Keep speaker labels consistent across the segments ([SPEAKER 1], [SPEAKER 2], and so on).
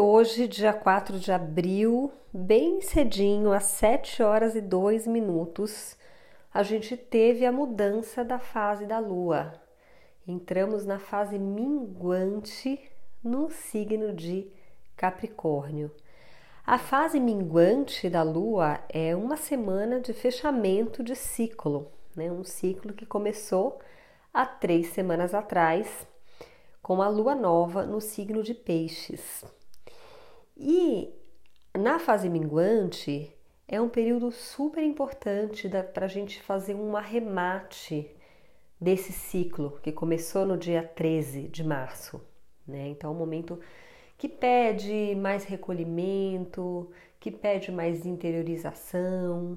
[SPEAKER 1] hoje, dia 4 de abril, bem cedinho, às 7 horas e 2 minutos, a gente teve a mudança da fase da lua. Entramos na fase minguante no signo de Capricórnio. A fase minguante da lua é uma semana de fechamento de ciclo, né? um ciclo que começou há três semanas atrás com a lua nova no signo de Peixes. E na fase minguante é um período super importante para a gente fazer um arremate desse ciclo que começou no dia 13 de março. Né? Então, é um momento que pede mais recolhimento, que pede mais interiorização,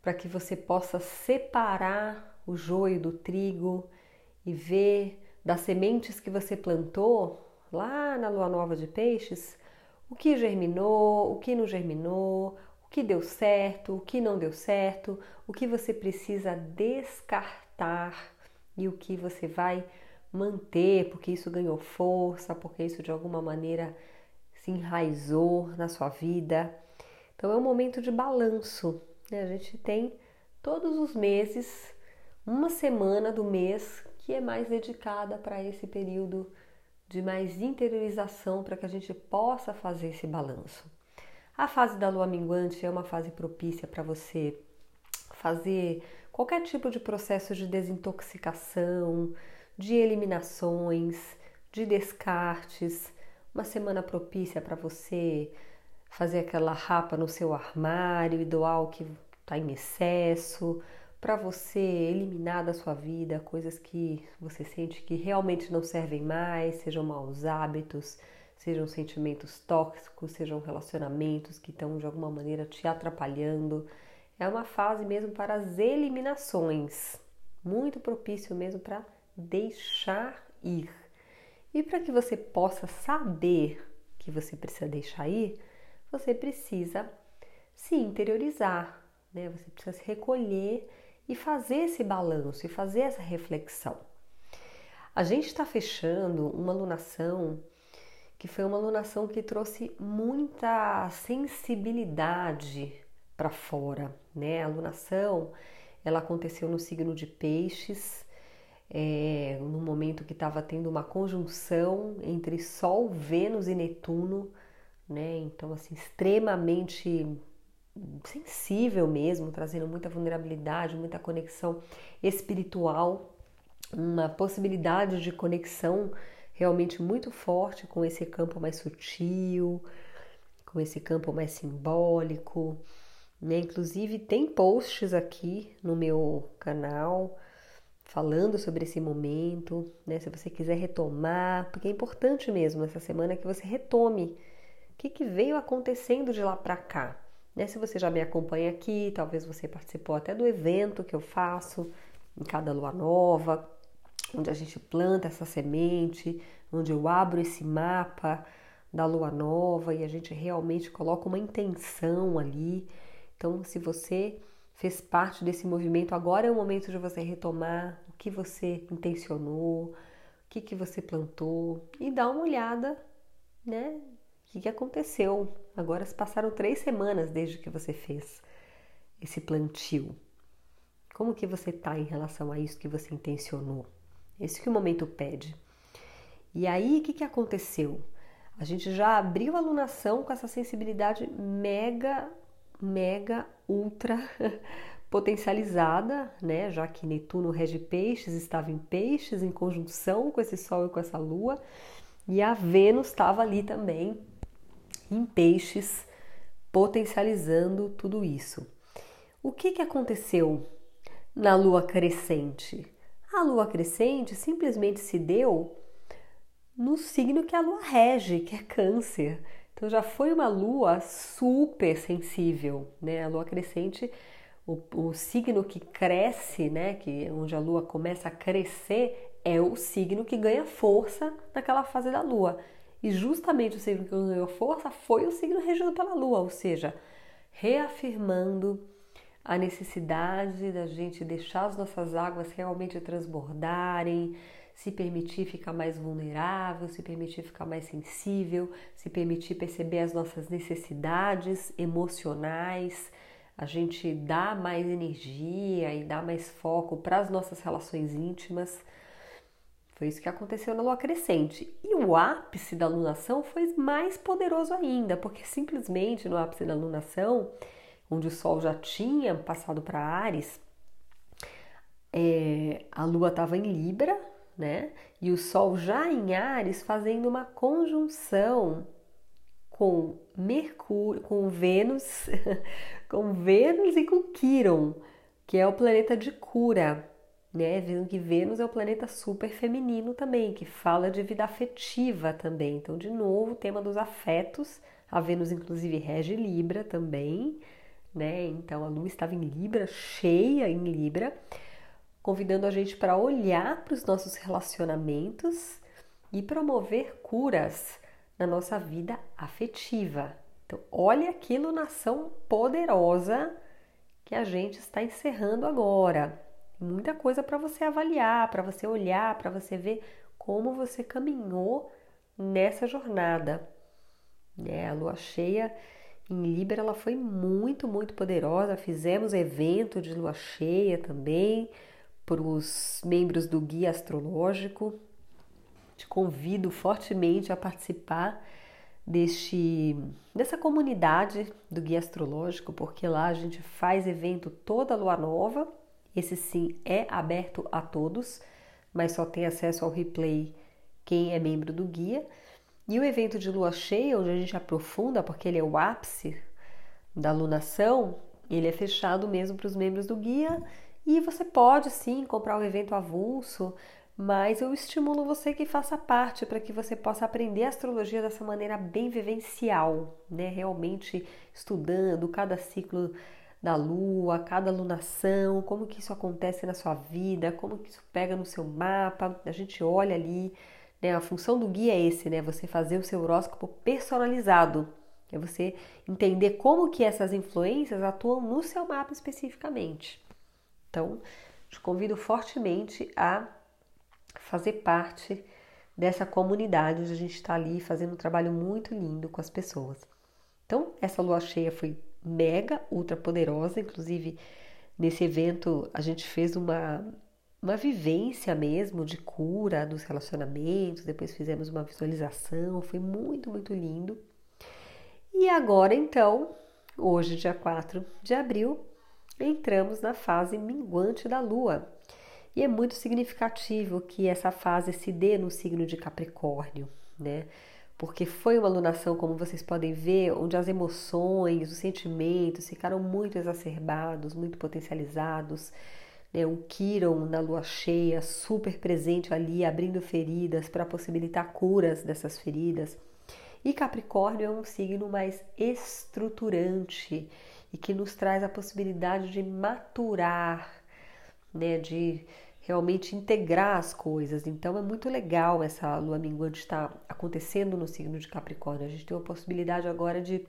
[SPEAKER 1] para que você possa separar o joio do trigo e ver das sementes que você plantou lá na lua nova de peixes, o que germinou, o que não germinou, o que deu certo, o que não deu certo, o que você precisa descartar e o que você vai manter, porque isso ganhou força, porque isso de alguma maneira se enraizou na sua vida. Então é um momento de balanço. Né? A gente tem todos os meses, uma semana do mês que é mais dedicada para esse período de mais interiorização para que a gente possa fazer esse balanço. A fase da lua minguante é uma fase propícia para você fazer qualquer tipo de processo de desintoxicação, de eliminações, de descartes, uma semana propícia para você fazer aquela rapa no seu armário e doar o que está em excesso, para você eliminar da sua vida coisas que você sente que realmente não servem mais, sejam maus hábitos, sejam sentimentos tóxicos, sejam relacionamentos que estão de alguma maneira te atrapalhando. É uma fase mesmo para as eliminações, muito propício mesmo para deixar ir. E para que você possa saber que você precisa deixar ir, você precisa se interiorizar, né? Você precisa se recolher e fazer esse balanço e fazer essa reflexão. A gente está fechando uma alunação que foi uma alunação que trouxe muita sensibilidade para fora, né? A alunação ela aconteceu no signo de Peixes, é, no momento que estava tendo uma conjunção entre Sol, Vênus e Netuno, né? Então assim extremamente sensível mesmo, trazendo muita vulnerabilidade, muita conexão espiritual, uma possibilidade de conexão realmente muito forte com esse campo mais sutil, com esse campo mais simbólico. Né? Inclusive, tem posts aqui no meu canal falando sobre esse momento, né? Se você quiser retomar, porque é importante mesmo essa semana que você retome o que, que veio acontecendo de lá para cá, né? Se você já me acompanha aqui, talvez você participou até do evento que eu faço em cada lua nova, onde a gente planta essa semente, onde eu abro esse mapa da lua nova e a gente realmente coloca uma intenção ali. Então, se você fez parte desse movimento, agora é o momento de você retomar o que você intencionou, o que, que você plantou e dar uma olhada, né? O que, aconteceu Agora se passaram três semanas desde que você fez esse plantio. Como que você está em relação a isso que você intencionou? Esse que o momento pede. E aí, o que, que aconteceu? A gente já abriu a alunação com essa sensibilidade mega, mega, ultra potencializada, né? Já que Netuno rege peixes, estava em peixes, em conjunção com esse Sol e com essa Lua, e a Vênus estava ali também em peixes, potencializando tudo isso. O que, que aconteceu na lua crescente? A lua crescente simplesmente se deu no signo que a lua rege, que é Câncer. Então já foi uma lua super sensível, né? A lua crescente, o, o signo que cresce, né? Que onde a lua começa a crescer é o signo que ganha força naquela fase da lua. E justamente o signo que ganhou força foi o signo regido pela Lua, ou seja, reafirmando a necessidade da gente deixar as nossas águas realmente transbordarem, se permitir ficar mais vulnerável, se permitir ficar mais sensível, se permitir perceber as nossas necessidades emocionais, a gente dá mais energia e dá mais foco para as nossas relações íntimas. Foi isso que aconteceu na lua crescente. E o ápice da lunação foi mais poderoso ainda, porque simplesmente no ápice da lunação, onde o Sol já tinha passado para Ares, é, a lua estava em Libra, né? E o Sol já em Ares fazendo uma conjunção com Mercúrio, com Vênus, com Vênus e com Quiron, que é o planeta de cura, né? Vendo que Vênus é o planeta super feminino também, que fala de vida afetiva também. Então, de novo, o tema dos afetos. A Vênus, inclusive, rege Libra também, né? Então, a Lua estava em Libra, cheia em Libra, convidando a gente para olhar para os nossos relacionamentos e promover curas na nossa vida afetiva. Então, olha que iluminação poderosa que a gente está encerrando agora. Muita coisa para você avaliar, para você olhar, para você ver como você caminhou nessa jornada. Né? A lua cheia em Libra ela foi muito, muito poderosa. Fizemos evento de lua cheia também para os membros do Guia Astrológico. Te convido fortemente a participar deste, dessa comunidade do Guia Astrológico, porque lá a gente faz evento toda lua nova. Esse sim é aberto a todos, mas só tem acesso ao replay quem é membro do guia. E o evento de lua cheia, onde a gente aprofunda, porque ele é o ápice da lunação, ele é fechado mesmo para os membros do guia e você pode sim comprar o evento avulso, mas eu estimulo você que faça parte para que você possa aprender a astrologia dessa maneira bem vivencial, né? Realmente estudando cada ciclo da lua, cada lunação, como que isso acontece na sua vida, como que isso pega no seu mapa. A gente olha ali, né? A função do guia é esse, né? Você fazer o seu horóscopo personalizado. É você entender como que essas influências atuam no seu mapa especificamente. Então, te convido fortemente a fazer parte dessa comunidade onde a gente está ali fazendo um trabalho muito lindo com as pessoas. Então, essa lua cheia foi mega, ultra poderosa. Inclusive, nesse evento, a gente fez uma, uma vivência mesmo de cura dos relacionamentos. Depois, fizemos uma visualização. Foi muito, muito lindo. E agora, então, hoje, dia 4 de abril, entramos na fase minguante da Lua. E é muito significativo que essa fase se dê no signo de Capricórnio, né? Porque foi uma alunação, como vocês podem ver, onde as emoções, os sentimentos ficaram muito exacerbados, muito potencializados. Né? O Quiron na lua cheia, super presente ali, abrindo feridas para possibilitar curas dessas feridas. E Capricórnio é um signo mais estruturante e que nos traz a possibilidade de maturar, né, de realmente integrar as coisas. Então é muito legal essa lua minguante estar acontecendo no signo de Capricórnio. A gente tem a possibilidade agora de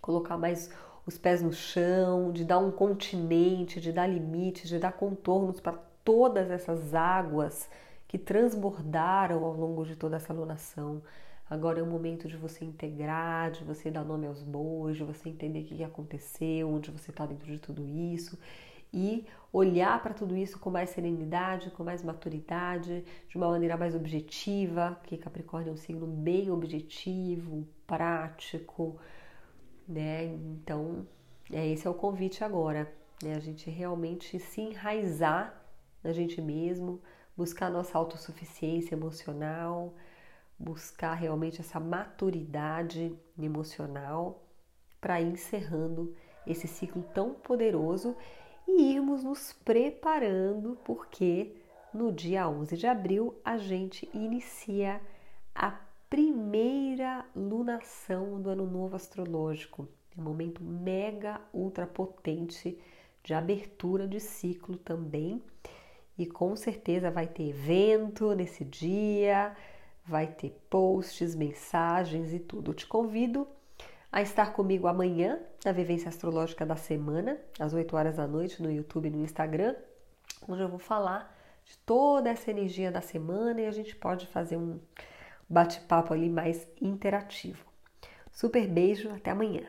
[SPEAKER 1] colocar mais os pés no chão, de dar um continente, de dar limites, de dar contornos para todas essas águas que transbordaram ao longo de toda essa lunação. Agora é o momento de você integrar, de você dar nome aos bois, de você entender o que aconteceu, onde você está dentro de tudo isso e olhar para tudo isso com mais serenidade, com mais maturidade, de uma maneira mais objetiva, que Capricórnio é um signo bem objetivo, prático, né? Então, é, esse é o convite agora, né? A gente realmente se enraizar na gente mesmo, buscar nossa autossuficiência emocional, buscar realmente essa maturidade emocional para encerrando esse ciclo tão poderoso e irmos nos preparando, porque no dia 11 de abril a gente inicia a primeira lunação do ano novo astrológico. É um momento mega ultra potente de abertura de ciclo também. E com certeza vai ter evento nesse dia, vai ter posts, mensagens e tudo. Eu te convido a estar comigo amanhã na Vivência Astrológica da Semana, às 8 horas da noite, no YouTube e no Instagram, onde eu vou falar de toda essa energia da semana e a gente pode fazer um bate-papo ali mais interativo. Super beijo, até amanhã!